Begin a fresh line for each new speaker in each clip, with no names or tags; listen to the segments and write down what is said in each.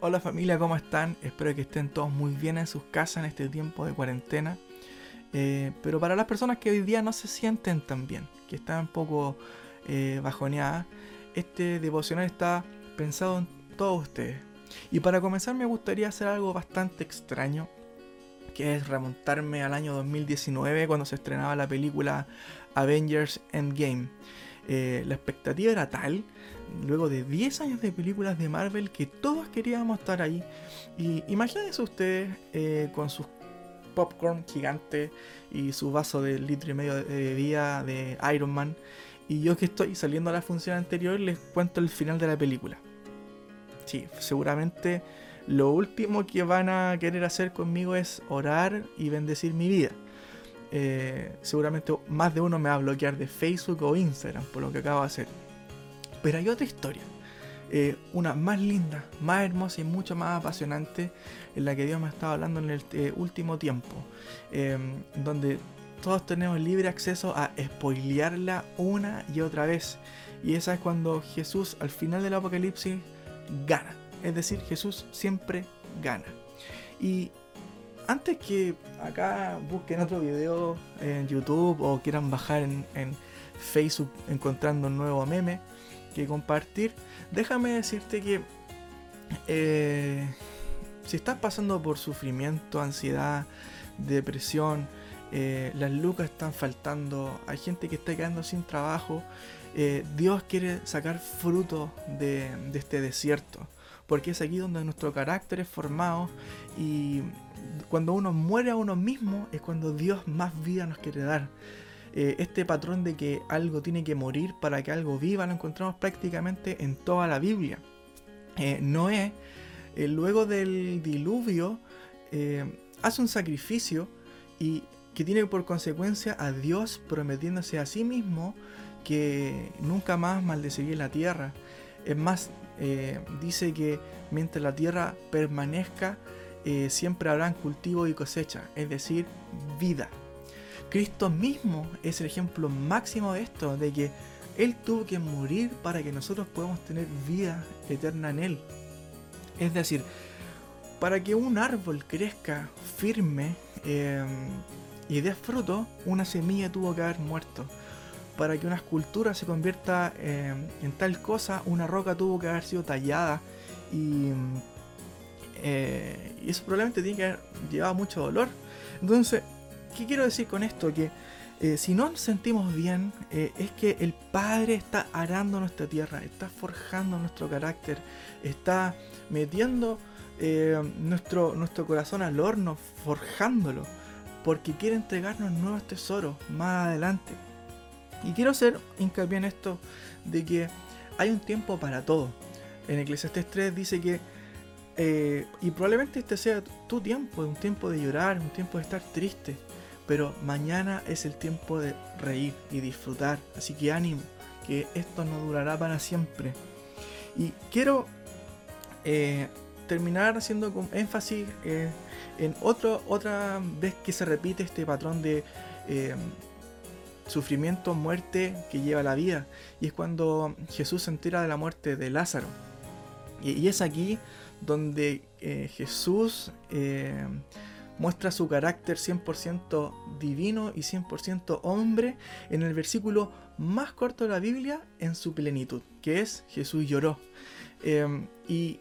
Hola familia, ¿cómo están? Espero que estén todos muy bien en sus casas en este tiempo de cuarentena. Eh, pero para las personas que hoy día no se sienten tan bien, que están un poco eh, bajoneadas, este devocional está pensado en todos ustedes. Y para comenzar me gustaría hacer algo bastante extraño, que es remontarme al año 2019 cuando se estrenaba la película Avengers Endgame. Eh, la expectativa era tal luego de 10 años de películas de Marvel que todos queríamos estar ahí. Y imagínense ustedes eh, con sus popcorn gigante y su vaso de litro y medio de bebida de Iron Man. Y yo que estoy saliendo a la función anterior les cuento el final de la película. Sí, seguramente lo último que van a querer hacer conmigo es orar y bendecir mi vida. Eh, seguramente más de uno me va a bloquear de Facebook o Instagram por lo que acabo de hacer. Pero hay otra historia, eh, una más linda, más hermosa y mucho más apasionante, en la que Dios me ha estado hablando en el eh, último tiempo, em, donde todos tenemos libre acceso a spoilearla una y otra vez. Y esa es cuando Jesús al final del Apocalipsis gana. Es decir, Jesús siempre gana. Y antes que acá busquen otro video en YouTube o quieran bajar en, en Facebook encontrando un nuevo meme, que compartir, déjame decirte que eh, si estás pasando por sufrimiento, ansiedad, depresión, eh, las lucas están faltando, hay gente que está quedando sin trabajo, eh, Dios quiere sacar fruto de, de este desierto, porque es aquí donde nuestro carácter es formado y cuando uno muere a uno mismo es cuando Dios más vida nos quiere dar. Eh, este patrón de que algo tiene que morir para que algo viva lo encontramos prácticamente en toda la Biblia. Eh, Noé, eh, luego del diluvio, hace un sacrificio y que tiene por consecuencia a Dios prometiéndose a sí mismo que nunca más maldeciría la tierra. Es más, dice que mientras la tierra permanezca, siempre habrán cultivo y cosecha, es decir, vida. Cristo mismo es el ejemplo máximo de esto, de que Él tuvo que morir para que nosotros podamos tener vida eterna en Él. Es decir, para que un árbol crezca firme em, y dé fruto, una semilla tuvo que haber muerto. Para que una escultura se convierta em, en tal cosa, una roca tuvo que haber sido tallada y, eh, y eso probablemente tiene que haber llevado mucho dolor. Entonces, ¿Qué quiero decir con esto? Que eh, si no nos sentimos bien, eh, es que el Padre está arando nuestra tierra, está forjando nuestro carácter, está metiendo eh, nuestro, nuestro corazón al horno, forjándolo, porque quiere entregarnos nuevos tesoros más adelante. Y quiero hacer hincapié en esto de que hay un tiempo para todo. En Eclesiastes 3 dice que, y probablemente este sea tu tiempo, un tiempo de llorar, un tiempo de estar triste, pero mañana es el tiempo de reír y disfrutar. Así que ánimo, que esto no durará para siempre. Y quiero eh, terminar haciendo énfasis eh, en otro, otra vez que se repite este patrón de eh, sufrimiento, muerte que lleva la vida. Y es cuando Jesús se entera de la muerte de Lázaro. Y, es aquí donde Jesús muestra su carácter 100% divino y 100% hombre en el versículo más corto de la Biblia en su plenitud, que es Jesús lloró. Em, y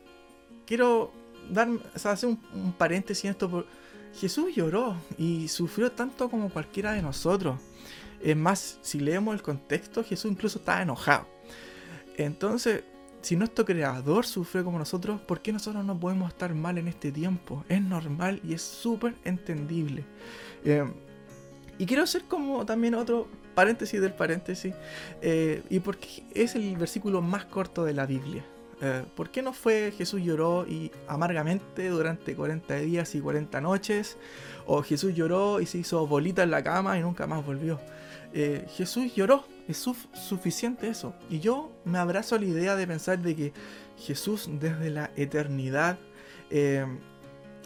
quiero dar, hacer un, paréntesis en esto. Por, Jesús lloró y sufrió tanto como cualquiera de nosotros. Es más, si leemos el contexto, Jesús incluso estaba enojado. Entonces, si nuestro creador sufre como nosotros, ¿por qué nosotros no podemos estar mal en este tiempo? Es normal y es súper entendible. Eh, y quiero hacer como también otro paréntesis del paréntesis, eh, y porque es el versículo más corto de la Biblia. Eh, ¿Por qué no fue Jesús lloró y amargamente durante 40 días y 40 noches? ¿O Jesús lloró y se hizo bolita en la cama y nunca más volvió? Jesús lloró es suficiente eso. Y yo me abrazo a la idea de pensar de que Jesús desde la eternidad eh,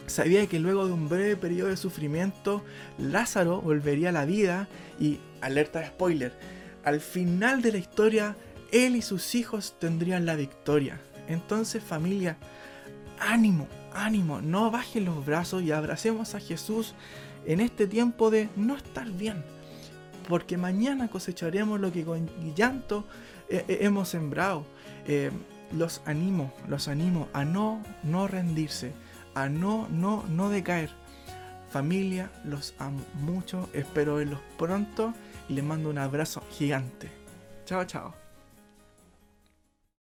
sabía que luego de un breve periodo de sufrimiento, Lázaro volvería a la vida y, alerta de spoiler, al final de la historia, él y sus hijos tendrían la victoria. Entonces familia, ánimo, ánimo, no bajen los brazos y abracemos a Jesús en este tiempo de no estar bien. Porque mañana cosecharemos lo que con llanto eh, eh, hemos sembrado. Eh, los animo, los animo a no, no rendirse, a no, no, no decaer. Familia, los amo mucho, espero verlos pronto y les mando un abrazo gigante. Chao, chao.